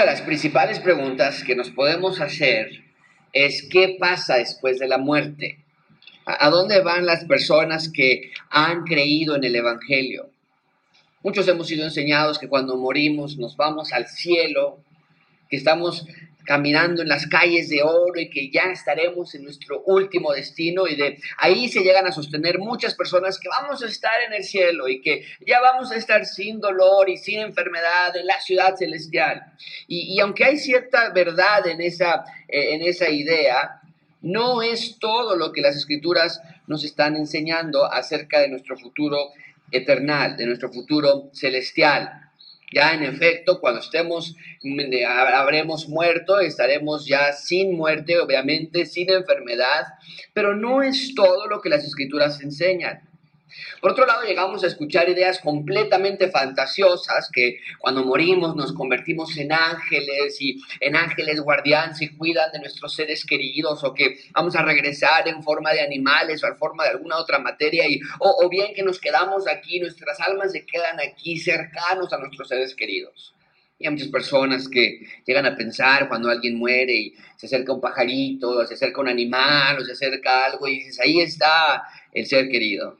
Una de las principales preguntas que nos podemos hacer es qué pasa después de la muerte. ¿A dónde van las personas que han creído en el Evangelio? Muchos hemos sido enseñados que cuando morimos nos vamos al cielo, que estamos caminando en las calles de oro y que ya estaremos en nuestro último destino y de ahí se llegan a sostener muchas personas que vamos a estar en el cielo y que ya vamos a estar sin dolor y sin enfermedad en la ciudad celestial. Y, aunque hay cierta verdad en esa, eh, en esa idea, no es todo lo que las escrituras nos están enseñando acerca de nuestro futuro eternal, de nuestro futuro celestial. Ya en efecto, cuando estemos, habremos muerto, estaremos ya sin muerte, obviamente, sin enfermedad, pero no es todo lo que las escrituras enseñan. Por otro lado, llegamos a escuchar ideas completamente fantasiosas que cuando morimos nos convertimos en ángeles y en ángeles guardianes y cuidan de nuestros seres queridos o que vamos a regresar en forma de animales o en forma de alguna otra materia y, o, o bien que nos quedamos aquí, nuestras almas se quedan aquí cercanos a nuestros seres queridos. Y hay muchas personas que llegan a pensar cuando alguien muere y se acerca un pajarito, o se acerca un animal, o se acerca algo y dices, ahí está el ser querido.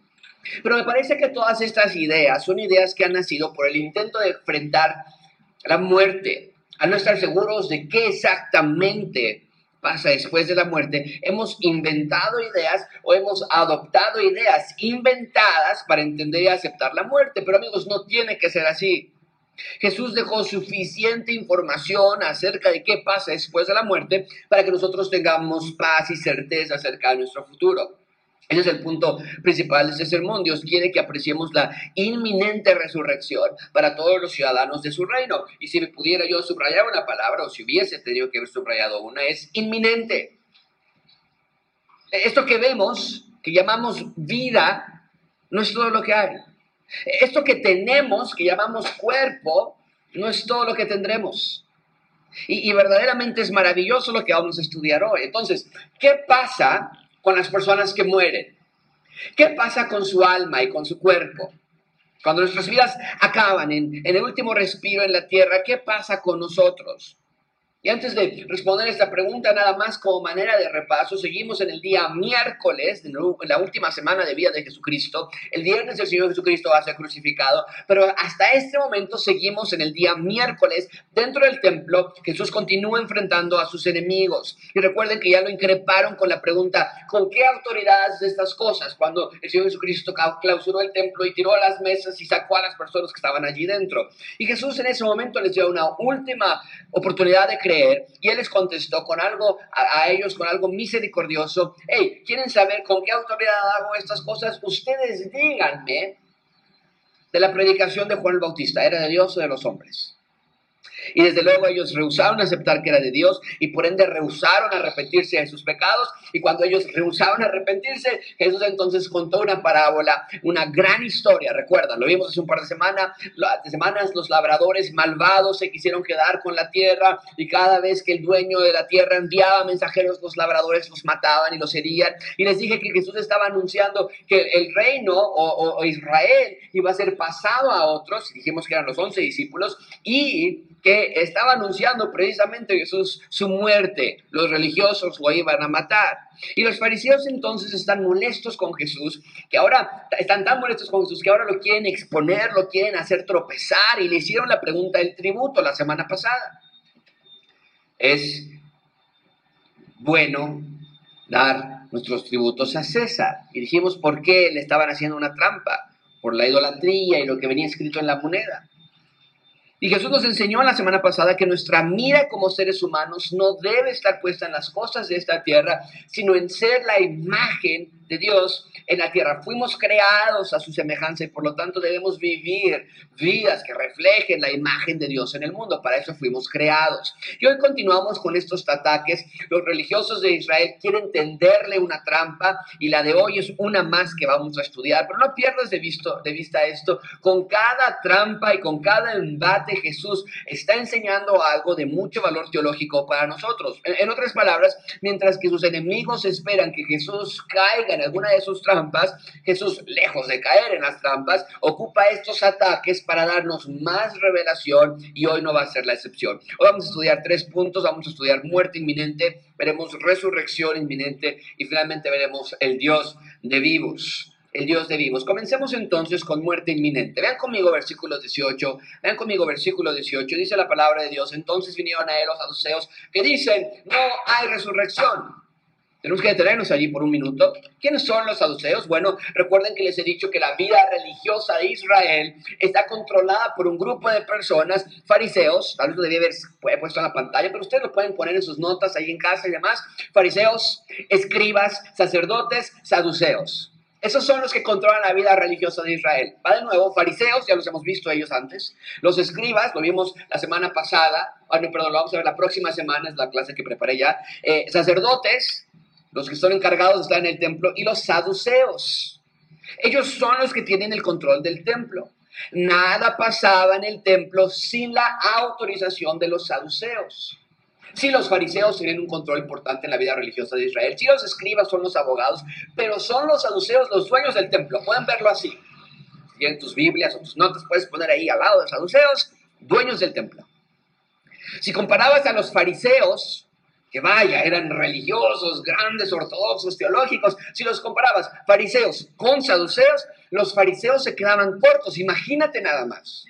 Pero me parece que todas estas ideas son ideas que han nacido por el intento de enfrentar la muerte, a no estar seguros de qué exactamente pasa después de la muerte, hemos inventado ideas o hemos adoptado ideas inventadas para entender y aceptar la muerte. Pero amigos, no tiene que ser así. Jesús dejó suficiente información acerca de qué pasa después de la muerte para que nosotros tengamos paz y certeza acerca de nuestro futuro. Ese es el punto principal de este sermón. Dios quiere que apreciemos la inminente resurrección para todos los ciudadanos de su reino. Y si me pudiera yo subrayar una palabra, o si hubiese tenido que haber subrayado una, es inminente. Esto que vemos, que llamamos vida, no es todo lo que hay. Esto que tenemos, que llamamos cuerpo, no es todo lo que tendremos. Y, y, verdaderamente es maravilloso lo que vamos a estudiar hoy. Entonces, ¿qué pasa con las personas que mueren? ¿Qué pasa con su alma y con su cuerpo? Cuando nuestras vidas acaban en, el último respiro en la tierra, ¿qué pasa con nosotros? Y antes de responder esta pregunta, nada más como manera de repaso, seguimos en el día miércoles, en la última semana de vida de Jesucristo. El viernes el Señor Jesucristo va a ser crucificado, pero hasta este momento seguimos en el día miércoles. Dentro del templo, Jesús continúa enfrentando a sus enemigos. Y recuerden que ya lo increparon con la pregunta, ¿con qué autoridad haces estas cosas? Cuando el Señor Jesucristo clausuró el templo y tiró las mesas y sacó a las personas que estaban allí dentro. Y Jesús en ese momento les dio una última oportunidad de y él les contestó con algo a, ellos, con algo misericordioso. Hey, ¿quieren saber con qué autoridad hago estas cosas? Ustedes díganme de la predicación de Juan el Bautista. ¿Era de Dios o de los hombres? Y desde luego ellos rehusaron aceptar que era de Dios y por ende rehusaron arrepentirse de sus pecados. Y cuando ellos rehusaron arrepentirse, Jesús entonces contó una parábola, una gran historia. Recuerdan, lo vimos hace un par de, semana, de semanas, los labradores malvados se quisieron quedar con la tierra y cada vez que el dueño de la tierra enviaba mensajeros, los labradores los mataban y los herían. Y les dije que Jesús estaba anunciando que el reino o, Israel iba a ser pasado a otros, dijimos que eran los once discípulos, y que estaba anunciando precisamente Jesús su muerte. Los religiosos lo iban a matar. Y los fariseos entonces están molestos con Jesús, que ahora están tan molestos con Jesús que ahora lo quieren exponer, lo quieren hacer tropezar y le hicieron la pregunta del tributo la semana pasada. Es bueno dar nuestros tributos a César. Y dijimos por qué le estaban haciendo una trampa, por la idolatría y lo que venía escrito en la moneda. Y Jesús nos enseñó la semana pasada que nuestra mira como seres humanos no debe estar puesta en las cosas de esta tierra, sino en ser la imagen de Dios en la tierra. Fuimos creados a su semejanza y por lo tanto debemos vivir vidas que reflejen la imagen de Dios en el mundo. Para eso fuimos creados. Y hoy continuamos con estos ataques. Los religiosos de Israel quieren tenderle una trampa y la de hoy es una más que vamos a estudiar. Pero no pierdas de, visto, de vista esto. Con cada trampa y con cada embate Jesús está enseñando algo de mucho valor teológico para nosotros. En, en otras palabras, mientras que sus enemigos esperan que Jesús caiga alguna de sus trampas, Jesús, lejos de caer en las trampas, ocupa estos ataques para darnos más revelación y hoy no va a ser la excepción. Hoy vamos a estudiar tres puntos, vamos a estudiar muerte inminente, veremos resurrección inminente y finalmente veremos el Dios de vivos el Dios de vivos. Comencemos entonces con muerte inminente. Vean conmigo versículo 18, vean conmigo versículo 18, dice la palabra de Dios, entonces vinieron a él los saduceos que dicen, no hay resurrección. Tenemos que detenernos allí por un minuto. ¿Quiénes son los saduceos? Bueno, recuerden que les he dicho que la vida religiosa de Israel está controlada por un grupo de personas, fariseos, tal vez lo debía haber puesto en la pantalla, pero ustedes lo pueden poner en sus notas ahí en casa y demás, fariseos, escribas, sacerdotes, saduceos. Esos son los que controlan la vida religiosa de Israel. Va de nuevo, fariseos, ya los hemos visto ellos antes. Los escribas, lo vimos la semana pasada. Ah, perdón, lo vamos a ver la próxima semana, es la clase que preparé ya. Eh, sacerdotes, los que son encargados de estar en el templo. Y los saduceos. Ellos son los que tienen el control del templo. Nada pasaba en el templo sin la autorización de los saduceos. Sí, los fariseos tienen un control importante en la vida religiosa de Israel. Sí, los escribas son los abogados, pero son los saduceos los dueños del templo. Pueden verlo así. Si en tus Biblias o tus notas puedes poner ahí al lado de saduceos, dueños del templo. Si comparabas a los fariseos, que vaya, eran religiosos, grandes, ortodoxos, teológicos, si los comparabas fariseos con saduceos, los fariseos se quedaban cortos. Imagínate nada más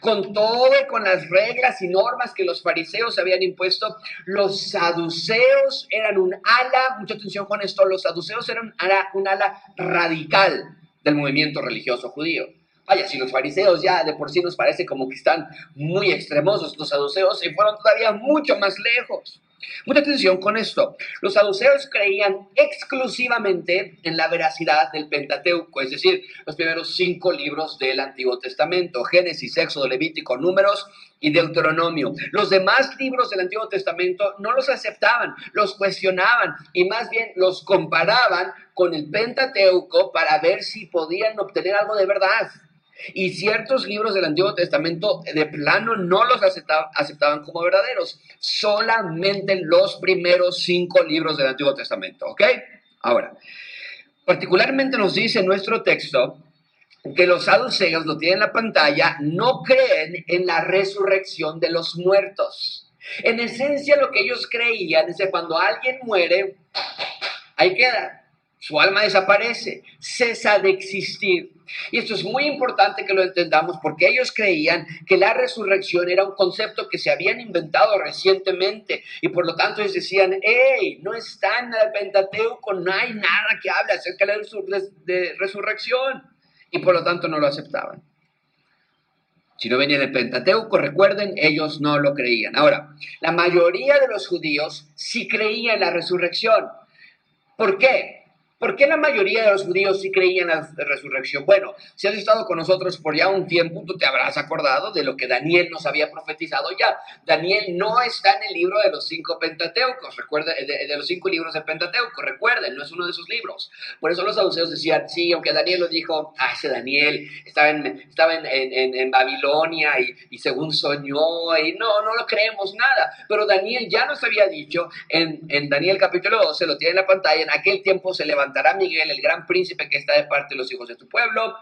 con todo y con las reglas y normas que los fariseos habían impuesto, los saduceos eran un ala, mucha atención con esto, los saduceos eran un ala radical del movimiento religioso judío. Vaya, si los fariseos ya de por sí nos parece como que están muy extremosos, los saduceos se fueron todavía mucho más lejos. Mucha atención con esto. Los saduceos creían exclusivamente en la veracidad del Pentateuco, es decir, los primeros cinco libros del Antiguo Testamento, Génesis, Éxodo, Levítico, Números y Deuteronomio. Los demás libros del Antiguo Testamento no los aceptaban, los cuestionaban y más bien los comparaban con el Pentateuco para ver si podían obtener algo de verdad. Y ciertos libros del Antiguo Testamento de plano no los aceptaban, como verdaderos. Solamente los primeros cinco libros del Antiguo Testamento. ¿Ok? Ahora, particularmente nos dice nuestro texto que los saduceos, lo tienen en la pantalla, no creen en la resurrección de los muertos. En esencia, lo que ellos creían es que cuando alguien muere, ahí queda su alma desaparece, cesa de existir. Y esto es muy importante que lo entendamos porque ellos creían que la resurrección era un concepto que se habían inventado recientemente y por lo tanto ellos decían, hey, no está en el Pentateuco, no hay nada que hable acerca de la resurrección y por lo tanto no lo aceptaban. Si no venía del Pentateuco, recuerden, ellos no lo creían. Ahora, la mayoría de los judíos sí creían en la resurrección. ¿Por qué? ¿Por qué la mayoría de los judíos sí creían en la resurrección? Bueno, si has estado con nosotros por ya un tiempo, tú te habrás acordado de lo que Daniel nos había profetizado ya. Daniel no está en el libro de los cinco Pentateucos, recuerda, de, los cinco libros del Pentateuco, recuerden, no es uno de sus libros. Por eso los saduceos decían, sí, aunque Daniel lo dijo, ah, ese Daniel estaba en, estaba en, Babilonia y, y, según soñó, y no, no lo creemos nada. Pero Daniel ya nos había dicho en, en Daniel capítulo 12, lo tiene en la pantalla, en aquel tiempo se levantó Miguel, el gran príncipe que está de parte de los hijos de tu pueblo,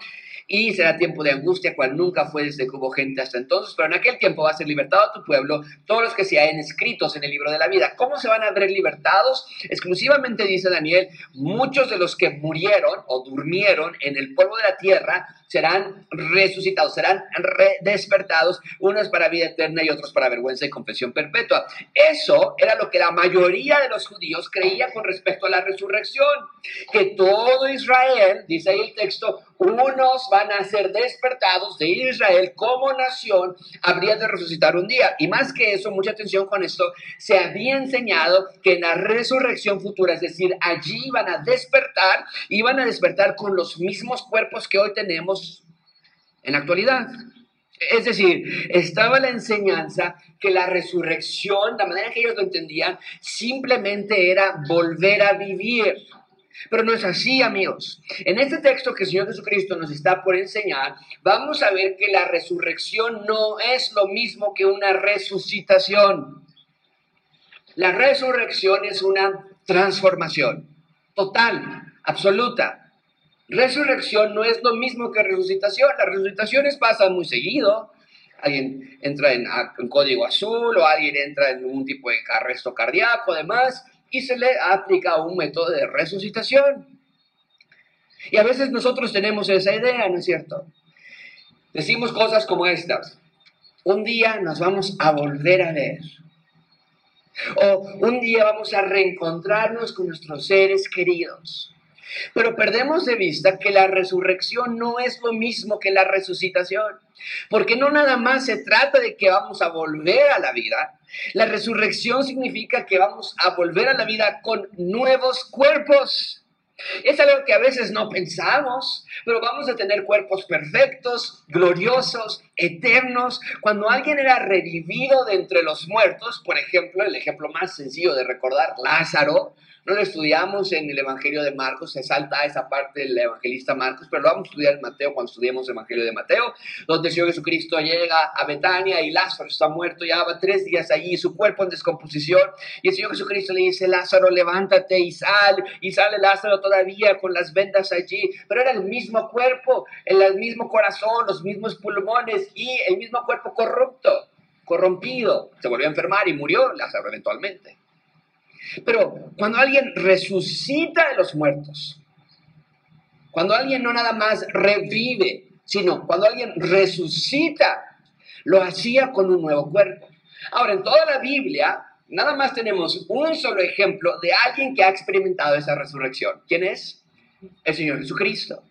y será tiempo de angustia, cual nunca fue desde que hubo gente hasta entonces, pero en aquel tiempo va a ser libertado a tu pueblo todos los que se hayan escritos en el libro de la vida. ¿Cómo se van a ver libertados? Exclusivamente dice Daniel, muchos de los que murieron o durmieron en el polvo de la tierra serán resucitados, serán despertados, unos para vida eterna y otros para vergüenza y confesión perpetua. Eso era lo que la mayoría de los judíos creía con respecto a la resurrección, que todo Israel, dice ahí el texto, unos van a ser despertados de Israel como nación, habría de resucitar un día. Y más que eso, mucha atención con esto, se había enseñado que en la resurrección futura, es decir, allí van a despertar y van a despertar con los mismos cuerpos que hoy tenemos en la actualidad. Es decir, estaba la enseñanza que la resurrección, la manera que ellos lo entendían, simplemente era volver a vivir. Pero no es así, amigos. En este texto que el Señor Jesucristo nos está por enseñar, vamos a ver que la resurrección no es lo mismo que una resucitación. La resurrección es una transformación. total, absoluta. Resurrección no es lo mismo que resucitación. Las resucitaciones pasan muy seguido. Alguien entra en, en código azul o alguien entra en un tipo de arresto cardíaco, además, y se le aplica un método de resucitación. Y a veces nosotros tenemos esa idea, ¿no es cierto? Decimos cosas como estas. Un día nos vamos a volver a ver. O un día vamos a reencontrarnos con nuestros seres queridos. Pero perdemos de vista que la resurrección no es lo mismo que la resucitación, porque no nada más se trata de que vamos a volver a la vida, la resurrección significa que vamos a volver a la vida con nuevos cuerpos. Es algo que a veces no pensamos, pero vamos a tener cuerpos perfectos, gloriosos, eternos. Cuando alguien era revivido de entre los muertos, por ejemplo, el ejemplo más sencillo de recordar, Lázaro, no lo estudiamos en el Evangelio de Marcos, se salta esa parte del evangelista Marcos, pero lo vamos a estudiar en Mateo cuando estudiemos el Evangelio de Mateo, donde el Señor Jesucristo llega a Betania y Lázaro está muerto, ya va tres días allí, su cuerpo en descomposición, y el Señor Jesucristo le dice, Lázaro, levántate y sal, y sale Lázaro todavía con las vendas allí, pero era el mismo cuerpo, el mismo corazón, los mismos pulmones y el mismo cuerpo corrupto, corrompido, se volvió a enfermar y murió Lázaro eventualmente. Pero cuando alguien resucita de los muertos, cuando alguien no nada más revive, sino cuando alguien resucita, lo hacía con un nuevo cuerpo. Ahora, en toda la Biblia, nada más tenemos un solo ejemplo de alguien que ha experimentado esa resurrección. ¿Quién es? El Señor Jesucristo.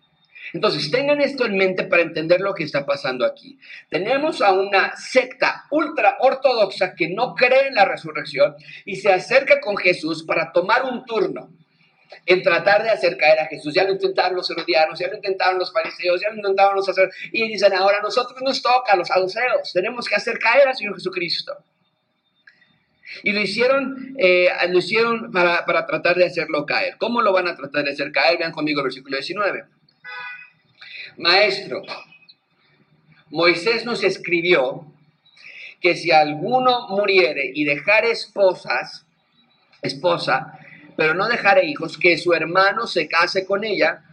Entonces, tengan esto en mente para entender lo que está pasando aquí. Tenemos a una secta ultra ortodoxa que no cree en la resurrección y se acerca con Jesús para tomar un turno en tratar de hacer caer a Jesús. Ya lo intentaron los herodianos, ya lo intentaron los fariseos, ya lo intentaron los sacerdotes. Y dicen, ahora a nosotros nos toca, los saduceos, tenemos que hacer caer al Señor Jesucristo. Y lo hicieron, eh, lo hicieron para, tratar de hacerlo caer. ¿Cómo lo van a tratar de hacer caer? Vean conmigo el versículo 19. Maestro, Moisés nos escribió que si alguno muriere y dejare esposas, esposa, pero no dejare hijos, que su hermano se case con ella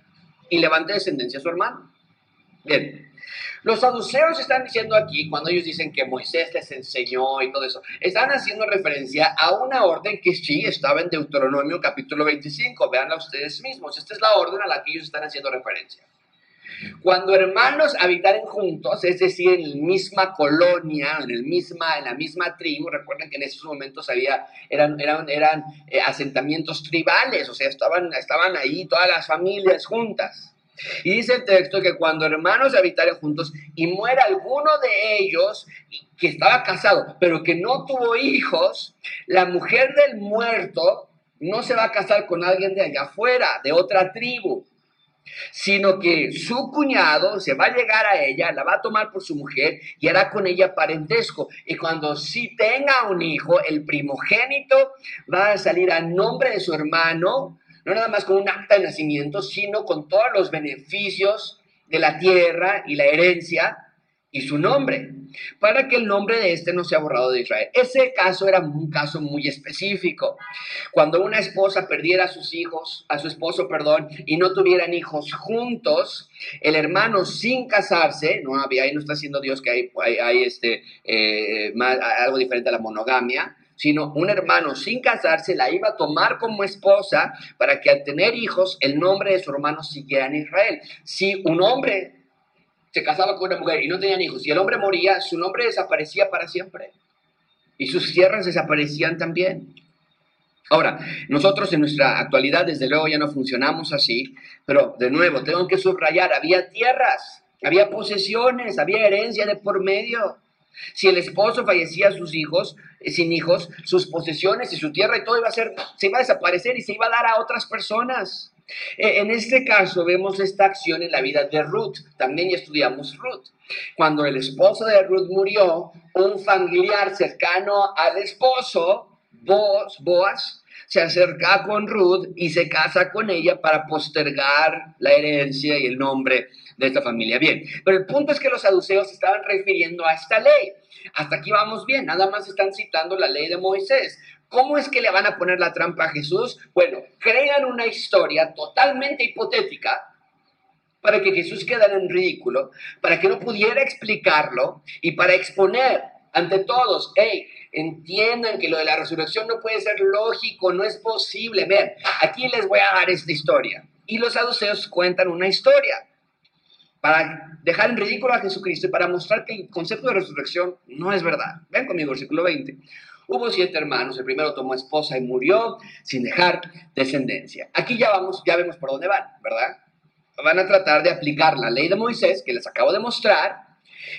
y levante descendencia a su hermano. Bien, los saduceos están diciendo aquí, cuando ellos dicen que Moisés les enseñó y todo eso, están haciendo referencia a una orden que sí estaba en Deuteronomio capítulo 25. Veanla ustedes mismos. Esta es la orden a la que ellos están haciendo referencia. Cuando hermanos habitaren juntos, es decir, en la misma colonia, en, el misma, en la misma tribu, recuerden que en esos momentos había, eran, eran, eran eh, asentamientos tribales, o sea, estaban, estaban ahí todas las familias juntas. Y dice el texto que cuando hermanos habitaren juntos y muera alguno de ellos que estaba casado, pero que no tuvo hijos, la mujer del muerto no se va a casar con alguien de allá afuera, de otra tribu, sino que su cuñado se va a llegar a ella, la va a tomar por su mujer y hará con ella parentesco. Y cuando sí tenga un hijo, el primogénito va a salir a nombre de su hermano, no nada más con un acta de nacimiento, sino con todos los beneficios de la tierra y la herencia y su nombre, para que el nombre de este no sea borrado de Israel. Ese caso era un caso muy específico. Cuando una esposa perdiera a sus hijos, a su esposo, perdón, y no tuvieran hijos juntos, el hermano sin casarse, no había, ahí no está haciendo Dios que hay, hay, este, eh, algo diferente a la monogamia, sino un hermano sin casarse la iba a tomar como esposa para que al tener hijos el nombre de su hermano siguiera en Israel. Si un hombre se casaba con una mujer y no tenían hijos, y el hombre moría, su nombre desaparecía para siempre. Y sus tierras desaparecían también. Ahora, nosotros en nuestra actualidad, desde luego, ya no funcionamos así, pero de nuevo, tengo que subrayar, había tierras, había posesiones, había herencia de por medio. Si el esposo fallecía sus hijos, eh, sin hijos, sus posesiones y su tierra y todo iba a ser, se iba a desaparecer y se iba a dar a otras personas. Eh, en este caso vemos esta acción en la vida de Ruth. También estudiamos Ruth. Cuando el esposo de Ruth murió, un familiar cercano al esposo, Boaz, Boaz se acerca con Ruth y se casa con ella para postergar la herencia y el nombre de esta familia. Bien, pero el punto es que los saduceos estaban refiriendo a esta ley. Hasta aquí vamos bien, nada más están citando la ley de Moisés. ¿Cómo es que le van a poner la trampa a Jesús? Bueno, crean una historia totalmente hipotética para que Jesús quedara en ridículo, para que no pudiera explicarlo y para exponer ante todos, hey, entiendan que lo de la resurrección no puede ser lógico, no es posible. Vean, aquí les voy a dar esta historia. Y los saduceos cuentan una historia para dejar en ridículo a Jesucristo y para mostrar que el concepto de resurrección no es verdad. Vean conmigo, versículo 20. Hubo siete hermanos, el primero tomó esposa y murió sin dejar descendencia. Aquí ya vamos, ya vemos por dónde van, ¿verdad? Van a tratar de aplicar la ley de Moisés que les acabo de mostrar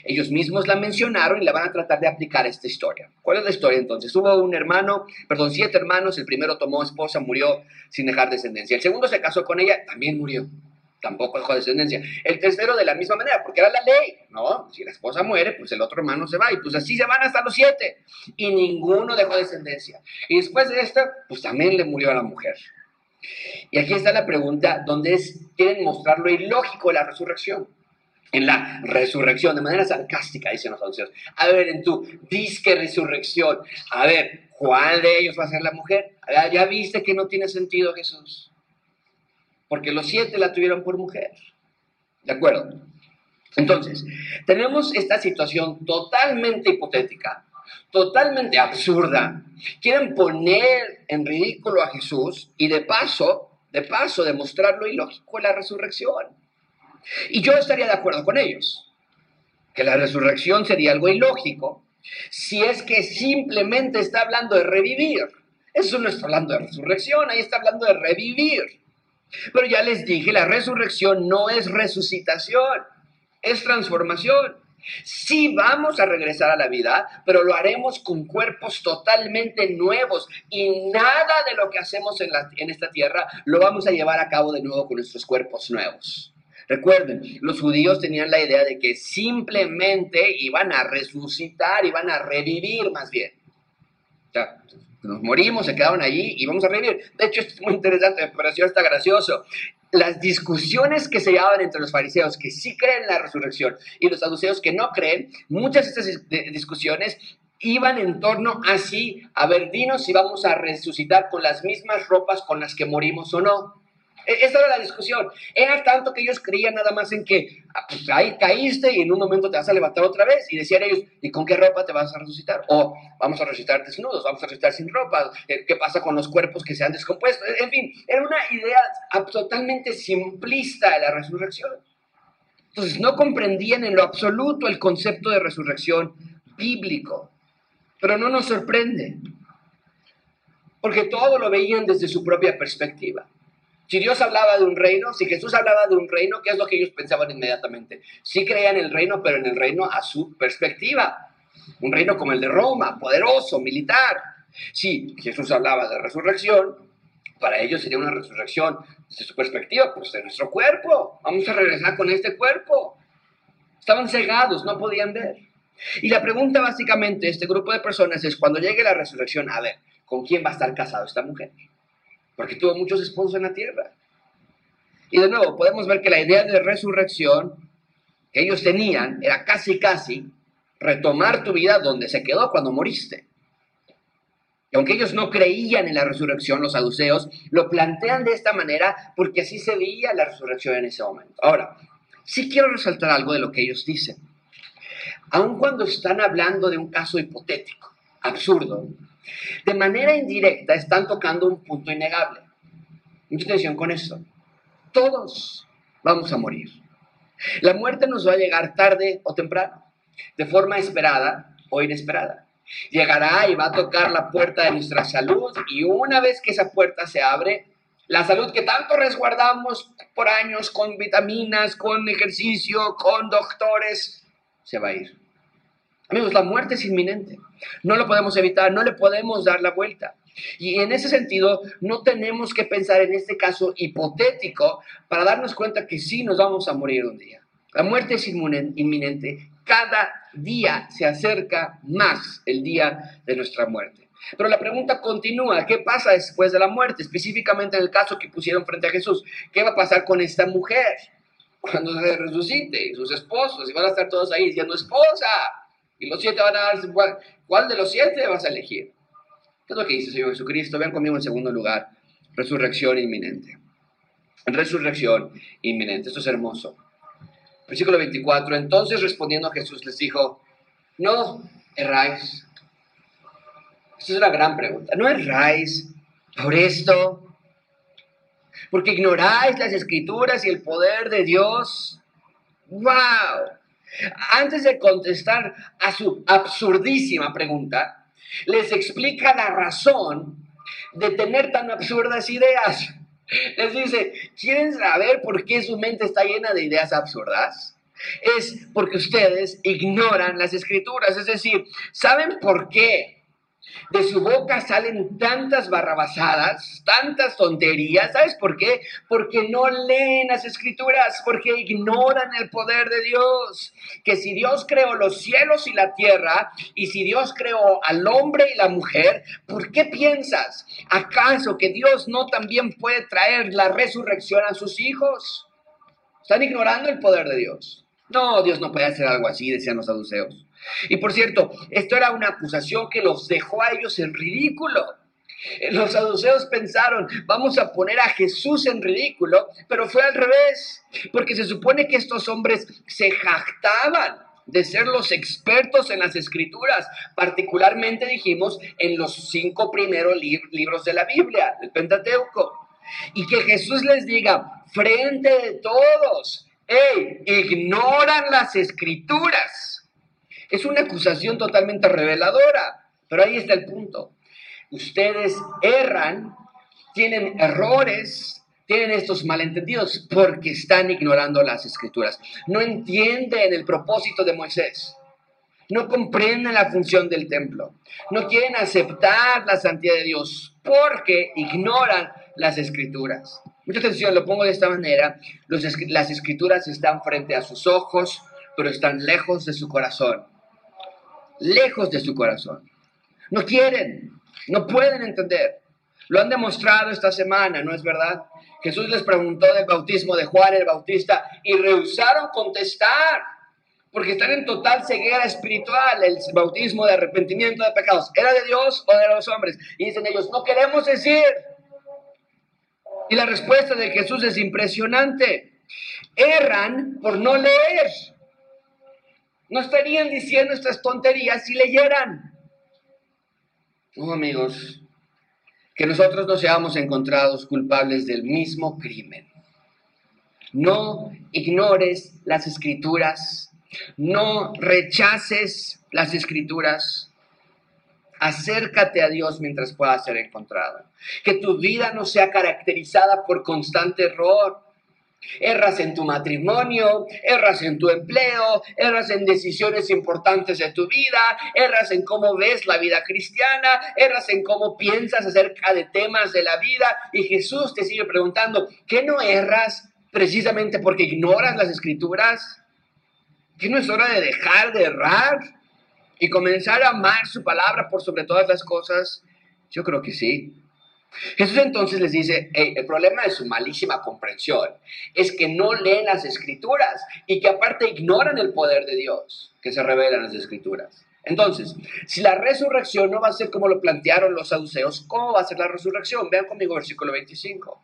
ellos mismos la mencionaron y la van a tratar de aplicar a esta historia. ¿Cuál es la historia entonces? Hubo un hermano, perdón, siete hermanos, el primero tomó esposa, murió sin dejar descendencia. El segundo se casó con ella, también murió, tampoco dejó descendencia. El tercero de la misma manera, porque era la ley, ¿no? Si la esposa muere, pues el otro hermano se va y pues así se van hasta los siete y ninguno dejó descendencia. Y después de esto, pues también le murió a la mujer. Y aquí está la pregunta donde es, quieren mostrar lo ilógico de la resurrección en la resurrección, de manera sarcástica, dicen los anuncios. A ver, en tu disque resurrección, a ver, ¿cuál de ellos va a ser la mujer? ¿Ya viste que no tiene sentido Jesús? Porque los siete la tuvieron por mujer. ¿De acuerdo? Entonces, tenemos esta situación totalmente hipotética, totalmente absurda. Quieren poner en ridículo a Jesús y de paso, de paso, demostrar lo ilógico de la resurrección. Y yo estaría de acuerdo con ellos, que la resurrección sería algo ilógico si es que simplemente está hablando de revivir. Eso no está hablando de resurrección, ahí está hablando de revivir. Pero ya les dije, la resurrección no es resucitación, es transformación. Sí vamos a regresar a la vida, pero lo haremos con cuerpos totalmente nuevos y nada de lo que hacemos en, en esta tierra lo vamos a llevar a cabo de nuevo con nuestros cuerpos nuevos. Recuerden, los judíos tenían la idea de que simplemente iban a resucitar, iban a revivir más bien. Nos morimos, se quedaban allí y vamos a revivir. De hecho, esto es muy interesante, me pareció hasta gracioso. Las discusiones que se llevaban entre los fariseos que sí creen en la resurrección y los saduceos que no creen, muchas de estas discusiones iban en torno a si, a ver, dinos si vamos a resucitar con las mismas ropas con las que morimos o no. E-, esa era la discusión. Era tanto que ellos creían nada más en que ah, pues, ahí caíste y en un momento te vas a levantar otra vez. Y decían ellos, ¿y con qué ropa te vas a resucitar? O vamos a resucitar desnudos, vamos a resucitar sin ropa. Eh, ¿Qué pasa con los cuerpos que se han descompuesto? En fin, era una idea totalmente simplista de la resurrección. Entonces no comprendían en lo absoluto el concepto de resurrección bíblico. Pero no nos sorprende, porque todo lo veían desde su propia perspectiva. Si Dios hablaba de un reino, si Jesús hablaba de un reino, ¿qué es lo que ellos pensaban inmediatamente? Sí creían en el reino, pero en el reino a su perspectiva. Un reino como el de Roma, poderoso, militar. Si Jesús hablaba de resurrección, para ellos sería una resurrección desde su perspectiva, pues de nuestro cuerpo. Vamos a regresar con este cuerpo. Estaban cegados, no podían ver. Y la pregunta básicamente de este grupo de personas es, cuando llegue la resurrección, a ver, ¿con quién va a estar casado esta mujer? Porque tuvo muchos esposos en la tierra. Y de nuevo, podemos ver que la idea de resurrección que ellos tenían era casi, casi retomar tu vida donde se quedó cuando moriste. Y aunque ellos no creían en la resurrección, los saduceos lo plantean de esta manera porque así se veía la resurrección en ese momento. Ahora, sí quiero resaltar algo de lo que ellos dicen. Aun cuando están hablando de un caso hipotético, absurdo, de manera indirecta están tocando un punto innegable. Mucha atención con esto. Todos vamos a morir. La muerte nos va a llegar tarde o temprano, de forma esperada o inesperada. Llegará y va a tocar la puerta de nuestra salud y una vez que esa puerta se abre, la salud que tanto resguardamos por años con vitaminas, con ejercicio, con doctores, se va a ir. Amigos, la muerte es inminente. No lo podemos evitar, no le podemos dar la vuelta. Y en ese sentido, no tenemos que pensar en este caso hipotético para darnos cuenta que sí nos vamos a morir un día. La muerte es inminente. Cada día se acerca más el día de nuestra muerte. Pero la pregunta continúa, ¿qué pasa después de la muerte? Específicamente en el caso que pusieron frente a Jesús, ¿qué va a pasar con esta mujer cuando se resucite sus esposos? Y van a estar todos ahí diciendo, esposa, y los siete van a dar, ¿cuál de los siete vas a elegir? ¿Qué es lo que dice el Señor Jesucristo? Vean conmigo en segundo lugar, resurrección inminente. Resurrección inminente. Esto es hermoso. Versículo 24. Entonces respondiendo a Jesús les dijo, no erráis. Esta es una gran pregunta. No erráis por esto, porque ignoráis las escrituras y el poder de Dios. ¡Wow! Antes de contestar a su absurdísima pregunta, les explica la razón de tener tan absurdas ideas. Les dice, ¿quieren saber por qué su mente está llena de ideas absurdas? Es porque ustedes ignoran las escrituras, es decir, ¿saben por qué de su boca salen tantas barrabasadas, tantas tonterías. ¿Sabes por qué? Porque no leen las escrituras, porque ignoran el poder de Dios. Que si Dios creó los cielos y la tierra, y si Dios creó al hombre y la mujer, ¿por qué piensas acaso que Dios no también puede traer la resurrección a sus hijos? Están ignorando el poder de Dios. No, Dios no puede hacer algo así, decían los saduceos. Y por cierto, esto era una acusación que los dejó a ellos en ridículo. Los saduceos pensaron, vamos a poner a Jesús en ridículo, pero fue al revés, porque se supone que estos hombres se jactaban de ser los expertos en las escrituras, particularmente dijimos en los cinco primeros libros de la Biblia, el Pentateuco. Y que Jesús les diga, frente de todos, hey, ignoran las escrituras es una acusación totalmente reveladora, pero ahí está el punto. Ustedes erran, tienen errores, tienen estos malentendidos porque están ignorando las escrituras. No entienden el propósito de Moisés. No comprenden la función del templo. No quieren aceptar la santidad de Dios porque ignoran las escrituras. Mucha atención, lo pongo de esta manera. las escrituras están frente a sus ojos, pero están lejos de su corazón lejos de su corazón. No quieren, no pueden entender. Lo han demostrado esta semana, ¿no es verdad? Jesús les preguntó del bautismo de Juan el Bautista y rehusaron contestar porque están en total ceguera espiritual. El bautismo de arrepentimiento de pecados, ¿era de Dios o de los hombres? Y dicen ellos, no queremos decir. Y la respuesta de Jesús es impresionante. Erran por no leer. No estarían diciendo estas tonterías si leyeran. No, amigos, que nosotros no seamos encontrados culpables del mismo crimen. No ignores las escrituras, no rechaces las escrituras. Acércate a Dios mientras pueda ser encontrado. Que tu vida no sea caracterizada por constante error, Erras en tu matrimonio, erras en tu empleo, erras en decisiones importantes de tu vida, erras en cómo ves la vida cristiana, erras en cómo piensas acerca de temas de la vida. Y Jesús te sigue preguntando, ¿qué no erras precisamente porque ignoras las escrituras? ¿Que no es hora de dejar de errar y comenzar a amar su palabra por sobre todas las cosas? Yo creo que sí. Jesús entonces les dice, el problema de su malísima comprensión es que no leen las escrituras y que aparte ignoran el poder de Dios que se revela en las escrituras. Entonces, si la resurrección no va a ser como lo plantearon los saduceos, ¿cómo va a ser la resurrección? Vean conmigo versículo 25.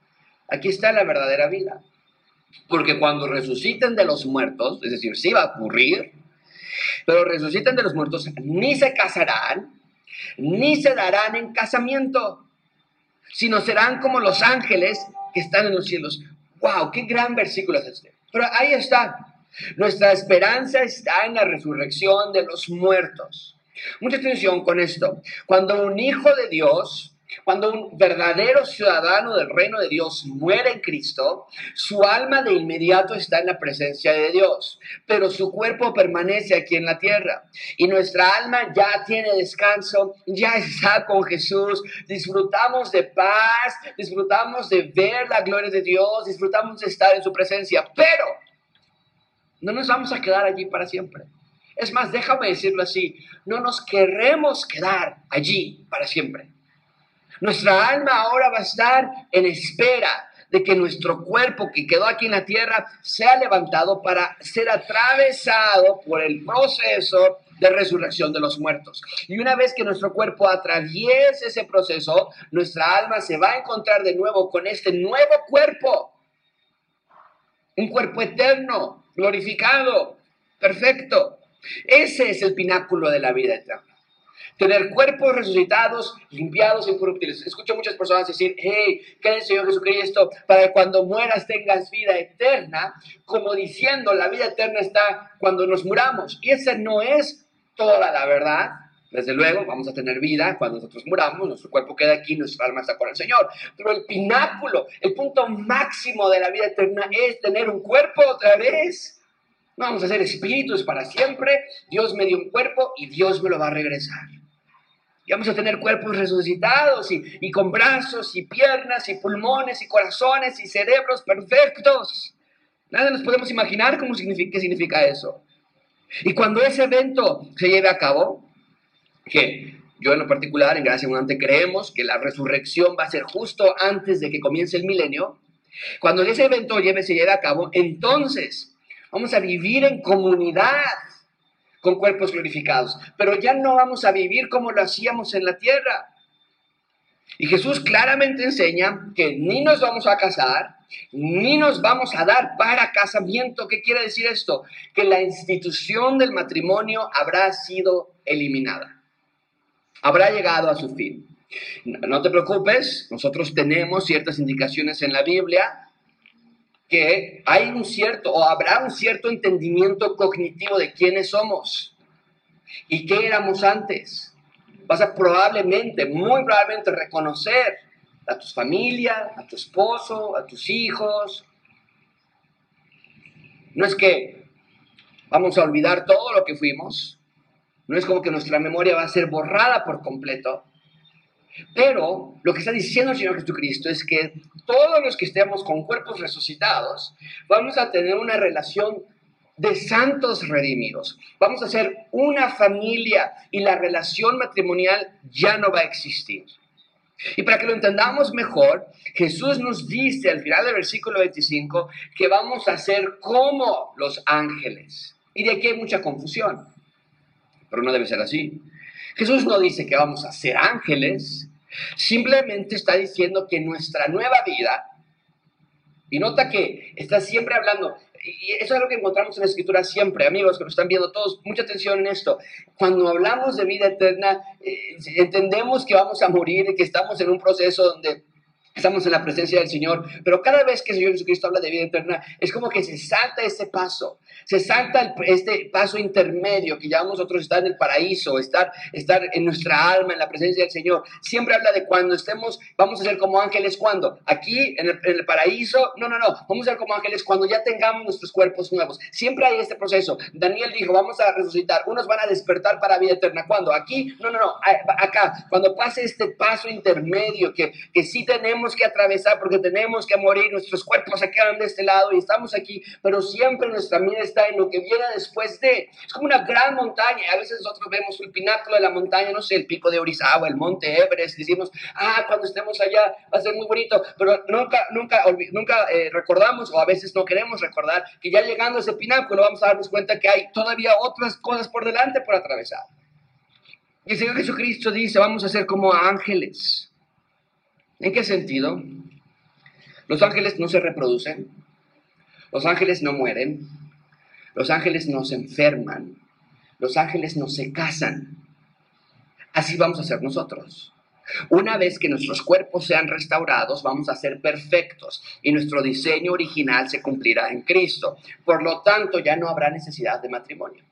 Aquí está la verdadera vida. Porque cuando resuciten de los muertos, es decir, sí va a ocurrir, pero resuciten de los muertos, ni se casarán, ni se darán en casamiento sino serán como los ángeles que están en los cielos. ¡Wow! ¡Qué gran versículo es este! Pero ahí está. Nuestra esperanza está en la resurrección de los muertos. Mucha atención con esto. Cuando un hijo de Dios cuando un verdadero ciudadano del reino de Dios muere en Cristo, su alma de inmediato está en la presencia de Dios, pero su cuerpo permanece aquí en la tierra. Y nuestra alma ya tiene descanso, ya está con Jesús, disfrutamos de paz, disfrutamos de ver la gloria de Dios, disfrutamos de estar en su presencia, pero no nos vamos a quedar allí para siempre. Es más, déjame decirlo así, no nos queremos quedar allí para siempre. Nuestra alma ahora va a estar en espera de que nuestro cuerpo que quedó aquí en la tierra sea levantado para ser atravesado por el proceso de resurrección de los muertos. Y una vez que nuestro cuerpo atraviese ese proceso, nuestra alma se va a encontrar de nuevo con este nuevo cuerpo. Un cuerpo eterno, glorificado, perfecto. Ese es el pináculo de la vida eterna. Tener cuerpos resucitados, limpiados, incorruptibles. Escucho muchas personas decir, hey, ¿qué el Señor Jesucristo para que cuando mueras tengas vida eterna? Como diciendo, la vida eterna está cuando nos muramos. Y esa no es toda la verdad. Desde luego, vamos a tener vida cuando nosotros muramos, nuestro cuerpo queda aquí, nuestra alma está con el Señor. Pero el pináculo, el punto máximo de la vida eterna es tener un cuerpo otra vez. Vamos a ser espíritus para siempre. Dios me dio un cuerpo y Dios me lo va a regresar. Y vamos a tener cuerpos resucitados y, con brazos y piernas y pulmones y corazones y cerebros perfectos. Nada nos podemos imaginar cómo significa, qué significa eso. Y cuando ese evento se lleve a cabo, que yo en lo particular, en Gracia Abundante, creemos que la resurrección va a ser justo antes de que comience el milenio, cuando ese evento lleve, se lleve a cabo, entonces vamos a vivir en comunidad con cuerpos glorificados, pero ya no vamos a vivir como lo hacíamos en la tierra. Y Jesús claramente enseña que ni nos vamos a casar, ni nos vamos a dar para casamiento. ¿Qué quiere decir esto? Que la institución del matrimonio habrá sido eliminada, habrá llegado a su fin. No te preocupes, nosotros tenemos ciertas indicaciones en la Biblia que hay un cierto o habrá un cierto entendimiento cognitivo de quiénes somos y qué éramos antes. Vas a probablemente, muy probablemente reconocer a tu familia, a tu esposo, a tus hijos. No es que vamos a olvidar todo lo que fuimos, no es como que nuestra memoria va a ser borrada por completo, pero lo que está diciendo el Señor Jesucristo es que todos los que estemos con cuerpos resucitados vamos a tener una relación de santos redimidos. Vamos a ser una familia y la relación matrimonial ya no va a existir. Y para que lo entendamos mejor, Jesús nos dice al final del versículo 25 que vamos a ser como los ángeles. Y de aquí hay mucha confusión, pero no debe ser así. Jesús no dice que vamos a ser ángeles, simplemente está diciendo que nuestra nueva vida, y nota que está siempre hablando, y eso es lo que encontramos en la escritura siempre, amigos que nos están viendo todos, mucha atención en esto. Cuando hablamos de vida eterna, eh, entendemos que vamos a morir y que estamos en un proceso donde estamos en la presencia del Señor, pero cada vez que el Señor Jesucristo habla de vida eterna, es como que se salta ese paso se salta este paso intermedio que llamamos nosotros estar en el paraíso, estar, estar en nuestra alma, en la presencia del Señor. Siempre habla de cuando estemos, vamos a ser como ángeles, cuando Aquí, en el, paraíso, no, no, no, vamos a ser como ángeles cuando ya tengamos nuestros cuerpos nuevos. Siempre hay este proceso. Daniel dijo, vamos a resucitar, unos van a despertar para vida eterna. ¿Cuándo? Aquí, no, no, no, acá, cuando pase este paso intermedio que, que sí tenemos que atravesar porque tenemos que morir, nuestros cuerpos se quedan de este lado y estamos aquí, pero siempre nuestra vida está en lo que viene después de. Es como una gran montaña. A veces nosotros vemos el pináculo de la montaña, no sé, el pico de Orizaba, el monte Everest. Decimos, ah, cuando estemos allá va a ser muy bonito. Pero nunca, nunca, nunca eh, recordamos, o a veces no queremos recordar, que ya llegando a ese pináculo vamos a darnos cuenta que hay todavía otras cosas por delante por atravesar. Y el Señor Jesucristo dice, vamos a ser como ángeles. ¿En qué sentido? Los ángeles no se reproducen, los ángeles no mueren, los ángeles no se enferman, los ángeles no se casan. Así vamos a ser nosotros. Una vez que nuestros cuerpos sean restaurados, vamos a ser perfectos y nuestro diseño original se cumplirá en Cristo. Por lo tanto, ya no habrá necesidad de matrimonio.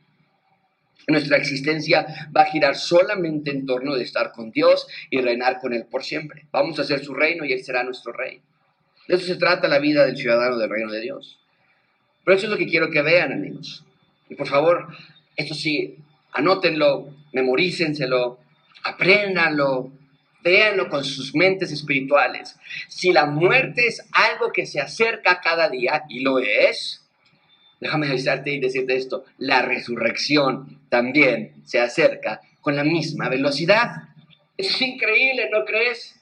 Nuestra existencia va a girar solamente en torno de estar con Dios y reinar con Él por siempre. Vamos a hacer su reino y Él será nuestro rey. De eso se trata la vida del ciudadano del reino de Dios. Pero eso es lo que quiero que vean, amigos. Y por favor, esto sí, anótenlo, memorícenselo, apréndanlo, véanlo con sus mentes espirituales. Si la muerte es algo que se acerca cada día, y lo es, déjame avisarte y decirte esto, la resurrección también se acerca con la misma velocidad. Es increíble, ¿no crees?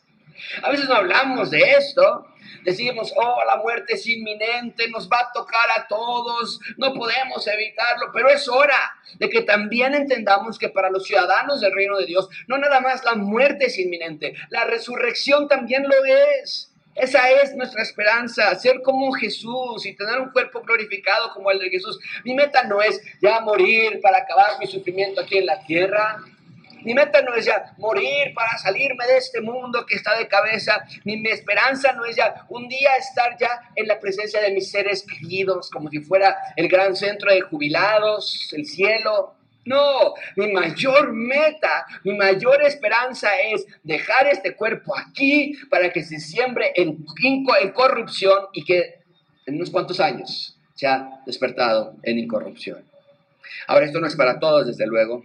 A veces no hablamos de esto, Decimos, oh, la muerte es inminente, nos va a tocar a todos, no podemos evitarlo, pero es hora de que también entendamos que para los ciudadanos del reino de Dios, no nada más la muerte es inminente, la resurrección también lo es. Esa es nuestra esperanza, ser como Jesús y tener un cuerpo glorificado como el de Jesús. Mi meta no es ya morir para acabar mi sufrimiento aquí en la tierra. Mi meta no es ya morir para salirme de este mundo que está de cabeza. Ni mi esperanza no es ya un día estar ya en la presencia de mis seres queridos, como si fuera el gran centro de jubilados, el cielo. No, mi mayor meta, mi mayor esperanza es dejar este cuerpo aquí para que se siembre en, en corrupción y que en unos cuantos años sea despertado en incorrupción. Ahora, esto no es para todos, desde luego.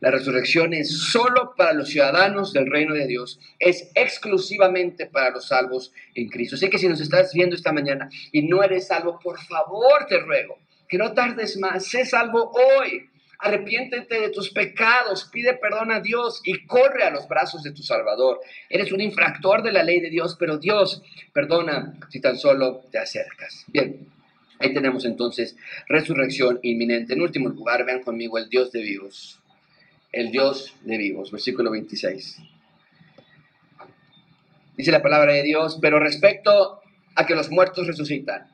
La resurrección es solo para los ciudadanos del reino de Dios, es exclusivamente para los salvos en Cristo. Así que si nos estás viendo esta mañana y no eres salvo, por favor te ruego que no tardes más, sé salvo hoy. Arrepiéntete de tus pecados, pide perdón a Dios y corre a los brazos de tu Salvador. Eres un infractor de la ley de Dios, pero Dios perdona si tan solo te acercas. Bien, ahí tenemos entonces resurrección inminente. En último lugar, vean conmigo el Dios de vivos el Dios de vivos. Versículo 26. Dice la palabra de Dios, pero respecto a que los muertos resucitan,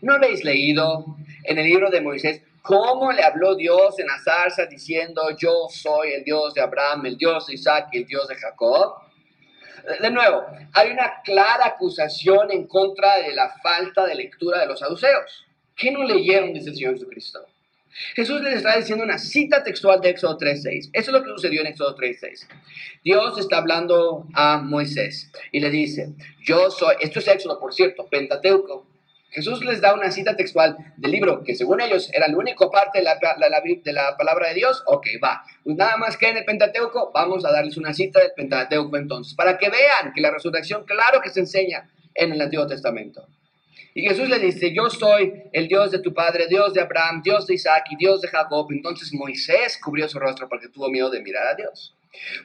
¿no habéis leído en el libro de Moisés cómo le habló Dios en la zarza diciendo, yo soy el Dios de Abraham, el Dios de Isaac y el Dios de Jacob? De nuevo, hay una clara acusación en contra de la falta de lectura de los saduceos. ¿Qué no leyeron? Dice el Señor Jesucristo. Jesús les está diciendo una cita textual de Éxodo 3.6. Eso es lo que sucedió en Éxodo 3.6. Dios está hablando a Moisés y le dice, yo soy, esto es Éxodo, por cierto, Pentateuco. Jesús les da una cita textual del libro que según ellos era la única parte de la, de la palabra de Dios. Ok, va. Pues nada más que en el Pentateuco, vamos a darles una cita del Pentateuco entonces, para que vean que la resurrección, claro que se enseña en el Antiguo Testamento. Y Jesús le dice, yo soy el Dios de tu padre, Dios de Abraham, Dios de Isaac y Dios de Jacob. Entonces Moisés cubrió su rostro porque tuvo miedo de mirar a Dios.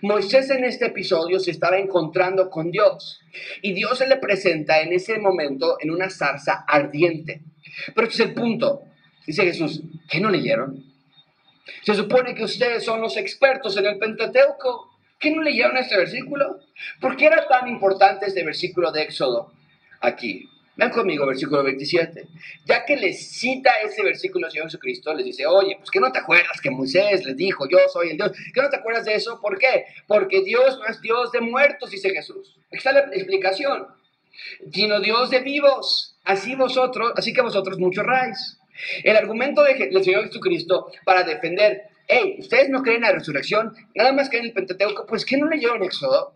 Moisés en este episodio se estaba encontrando con Dios y Dios se le presenta en ese momento en una zarza ardiente. Pero este es el punto. Dice Jesús, ¿qué no leyeron? Se supone que ustedes son los expertos en el Pentateuco. ¿Qué no leyeron este versículo? ¿Por qué era tan importante este versículo de Éxodo aquí? Ven conmigo, versículo 27. Ya que les cita ese versículo el Señor Jesucristo, les dice, oye, pues que no te acuerdas que Moisés les dijo, yo soy el Dios. ¿Que no te acuerdas de eso? ¿Por qué? Porque Dios no es Dios de muertos, dice Jesús. Aquí está la explicación. Sino Dios de vivos. Así vosotros, así que vosotros mucho rais. El argumento del Señor Jesucristo para defender, hey, ustedes no creen en la resurrección, nada más creen en el Pentateuco, pues ¿qué no leyeron Éxodo?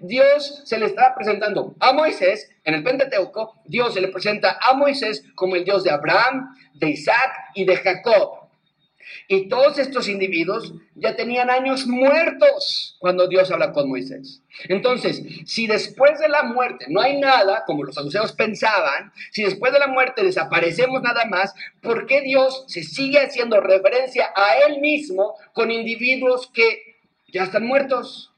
Dios se le estaba presentando a Moisés en el Pentateuco, Dios se le presenta a Moisés como el Dios de Abraham, de Isaac y de Jacob. Y todos estos individuos ya tenían años muertos cuando Dios habla con Moisés. Entonces, si después de la muerte no hay nada, como los saduceos pensaban, si después de la muerte desaparecemos nada más, ¿por qué Dios se sigue haciendo referencia a Él mismo con individuos que ya están muertos?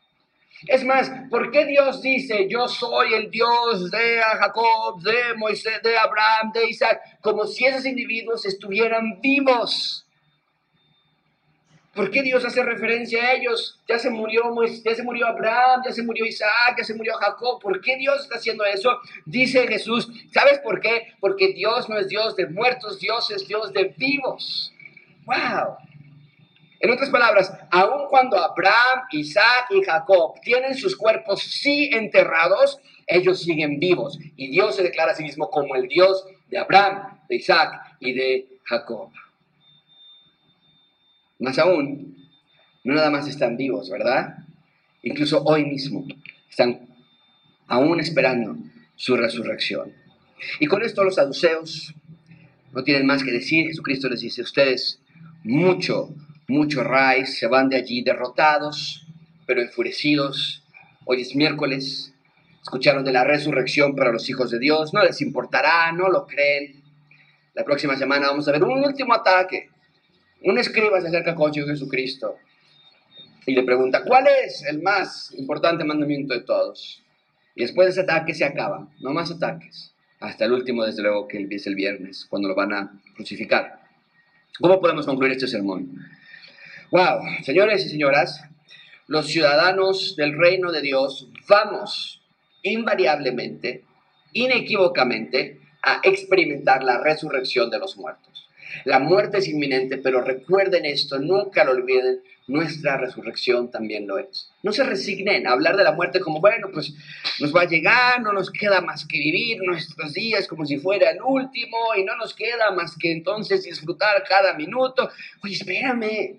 Es más, ¿por qué Dios dice, yo soy el Dios de Jacob, de Moisés, de Abraham, de Isaac, como si esos individuos estuvieran vivos? ¿Por qué Dios hace referencia a ellos? Ya se murió Moisés, ya se murió Abraham, ya se murió Isaac, ya se murió Jacob. ¿Por qué Dios está haciendo eso? Dice Jesús. ¿Sabes por qué? Porque Dios no es Dios de muertos, Dios es Dios de vivos. ¡Wow! En otras palabras, aun cuando Abraham, Isaac y Jacob tienen sus cuerpos sí enterrados, ellos siguen vivos. Y Dios se declara a sí mismo como el Dios de Abraham, de Isaac y de Jacob. Más aún, no nada más están vivos, ¿verdad? Incluso hoy mismo están aún esperando su resurrección. Y con esto los saduceos no tienen más que decir. Jesucristo les dice, ustedes mucho Muchos raíz se van de allí derrotados, pero enfurecidos. Hoy es miércoles. Escucharon de la resurrección para los hijos de Dios. No les importará, no lo creen. La próxima semana vamos a ver un último ataque. Un escriba se acerca con Jesucristo y le pregunta, ¿cuál es el más importante mandamiento de todos? Y después de ese ataque se acaba, no más ataques. Hasta el último, desde luego, que es el viernes, cuando lo van a crucificar. ¿Cómo podemos concluir este sermón? Wow, señores y señoras, los ciudadanos del reino de Dios vamos invariablemente, inequívocamente, a experimentar la resurrección de los muertos. La muerte es inminente, pero recuerden esto, nunca lo olviden, nuestra resurrección también lo es. No se resignen a hablar de la muerte como, bueno, pues nos va a llegar, no nos queda más que vivir nuestros días como si fuera el último y no nos queda más que entonces disfrutar cada minuto. Oye, espérame,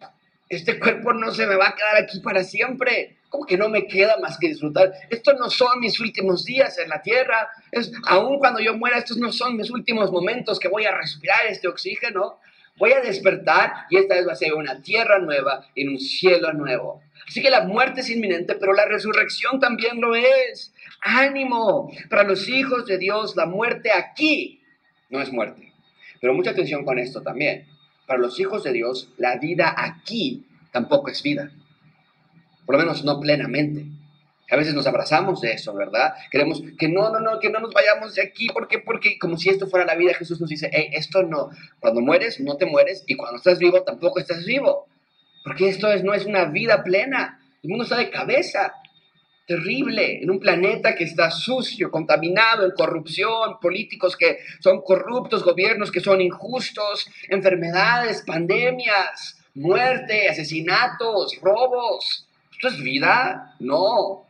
este cuerpo no se me va a quedar aquí para siempre. ¿Cómo que no me queda más que disfrutar? Estos no son mis últimos días en la tierra. Es, aun cuando yo muera, estos no son mis últimos momentos que voy a respirar este oxígeno. Voy a despertar y esta vez va a ser una tierra nueva en un cielo nuevo. Así que la muerte es inminente, pero la resurrección también lo es. Ánimo. Para los hijos de Dios, la muerte aquí no es muerte. Pero mucha atención con esto también. Para los hijos de Dios, la vida aquí tampoco es vida. Por lo menos no plenamente. A veces nos abrazamos de eso, ¿verdad? Queremos que no, no, no, que no nos vayamos de aquí, porque, porque como si esto fuera la vida, Jesús nos dice, hey, esto no, cuando mueres no te mueres y cuando estás vivo tampoco estás vivo, porque esto es, no es una vida plena, el mundo está de cabeza, terrible, en un planeta que está sucio, contaminado, en corrupción, políticos que son corruptos, gobiernos que son injustos, enfermedades, pandemias, muerte, asesinatos, robos. ¿Esto es vida? No.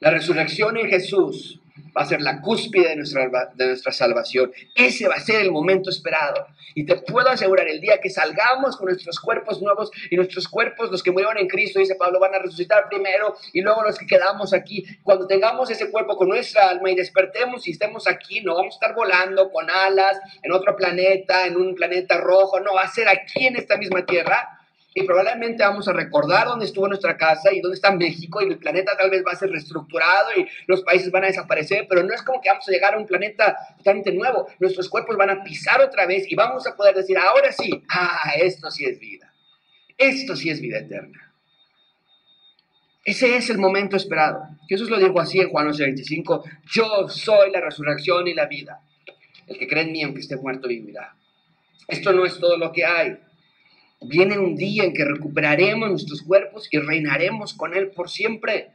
La resurrección en Jesús va a ser la cúspide de nuestra, de nuestra salvación. Ese va a ser el momento esperado. Y te puedo asegurar, el día que salgamos con nuestros cuerpos nuevos y nuestros cuerpos, los que murieron en Cristo, dice Pablo, van a resucitar primero y luego los que quedamos aquí. Cuando tengamos ese cuerpo con nuestra alma y despertemos y estemos aquí, no vamos a estar volando con alas en otro planeta, en un planeta rojo, no, va a ser aquí en esta misma tierra y probablemente vamos a recordar dónde estuvo nuestra casa y dónde está México y el planeta tal vez va a ser reestructurado y los países van a desaparecer, pero no es como que vamos a llegar a un planeta totalmente nuevo. Nuestros cuerpos van a pisar otra vez y vamos a poder decir, ahora sí, ah, esto sí es vida. Esto sí es vida eterna. Ese es el momento esperado. Jesús lo dijo así en Juan 11:25, yo soy la resurrección y la vida. El que cree en mí, aunque esté muerto, vivirá. Esto no es todo lo que hay. Viene un día en que recuperaremos nuestros cuerpos y reinaremos con Él por siempre.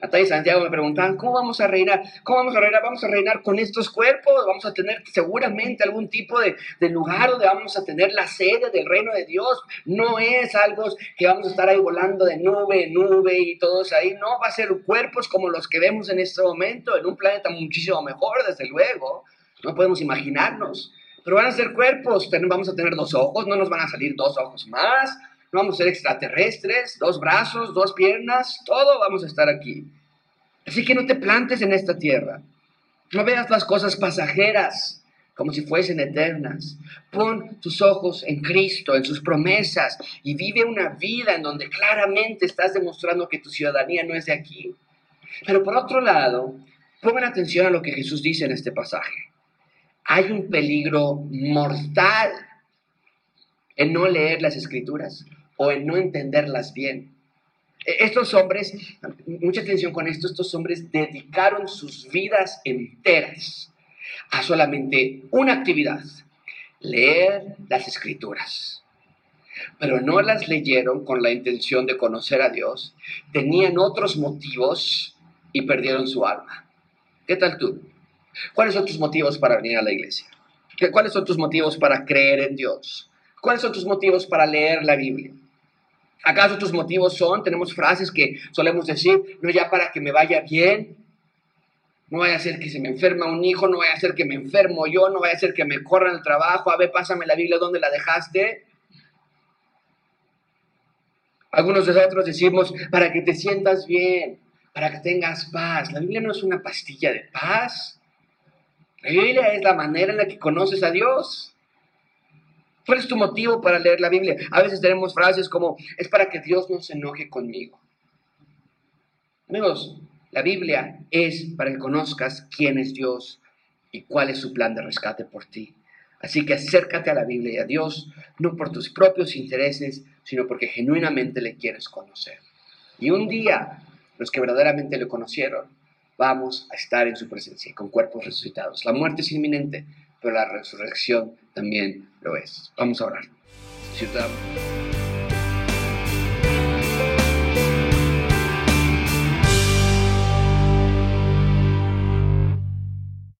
Natalia y Santiago me preguntaban, ¿cómo vamos a reinar? ¿Cómo vamos a reinar? Vamos a reinar con estos cuerpos, vamos a tener seguramente algún tipo de, de, lugar donde vamos a tener la sede del reino de Dios. No es algo que vamos a estar ahí volando de nube en nube y todos ahí. No, va a ser cuerpos como los que vemos en este momento, en un planeta muchísimo mejor, desde luego. No podemos imaginarnos pero van a ser cuerpos, vamos a tener dos ojos, no nos van a salir dos ojos más, no vamos a ser extraterrestres, dos brazos, dos piernas, todo vamos a estar aquí. Así que no te plantes en esta tierra, no veas las cosas pasajeras como si fuesen eternas. Pon tus ojos en Cristo, en sus promesas, y vive una vida en donde claramente estás demostrando que tu ciudadanía no es de aquí. Pero por otro lado, pongan atención a lo que Jesús dice en este pasaje hay un peligro mortal en no leer las escrituras o en no entenderlas bien. E, estos hombres, mucha atención con esto, estos hombres dedicaron sus vidas enteras a solamente una actividad, leer las escrituras. Pero no las leyeron con la intención de conocer a Dios, tenían otros motivos y perdieron su alma. ¿Qué tal tú? ¿Cuáles son tus motivos para venir a la iglesia? ¿Cuáles son tus motivos para creer en Dios? ¿Cuáles son tus motivos para leer la Biblia? ¿Acaso tus motivos son, tenemos frases que solemos decir, no ya para que me vaya bien, no vaya a ser que se me enferma un hijo, no vaya a ser que me enfermo yo, no vaya a ser que me corran el trabajo, a ver, pásame la Biblia, ¿dónde la dejaste? Algunos de nosotros decimos, para que te sientas bien, para que tengas paz. La Biblia no es una pastilla de paz. La Biblia es la manera en la que conoces a Dios. ¿Cuál es tu motivo para leer la Biblia? A veces tenemos frases como, es para que Dios no se enoje conmigo. Amigos, la Biblia es para que conozcas quién es Dios y cuál es su plan de rescate por ti. Así que acércate a la Biblia y a Dios, no por tus propios intereses, sino porque genuinamente le quieres conocer. Y un día los que verdaderamente lo conocieron, vamos a estar en su presencia con cuerpos resucitados. La muerte es inminente, pero la resurrección también lo es. Vamos a orar. Ciudad.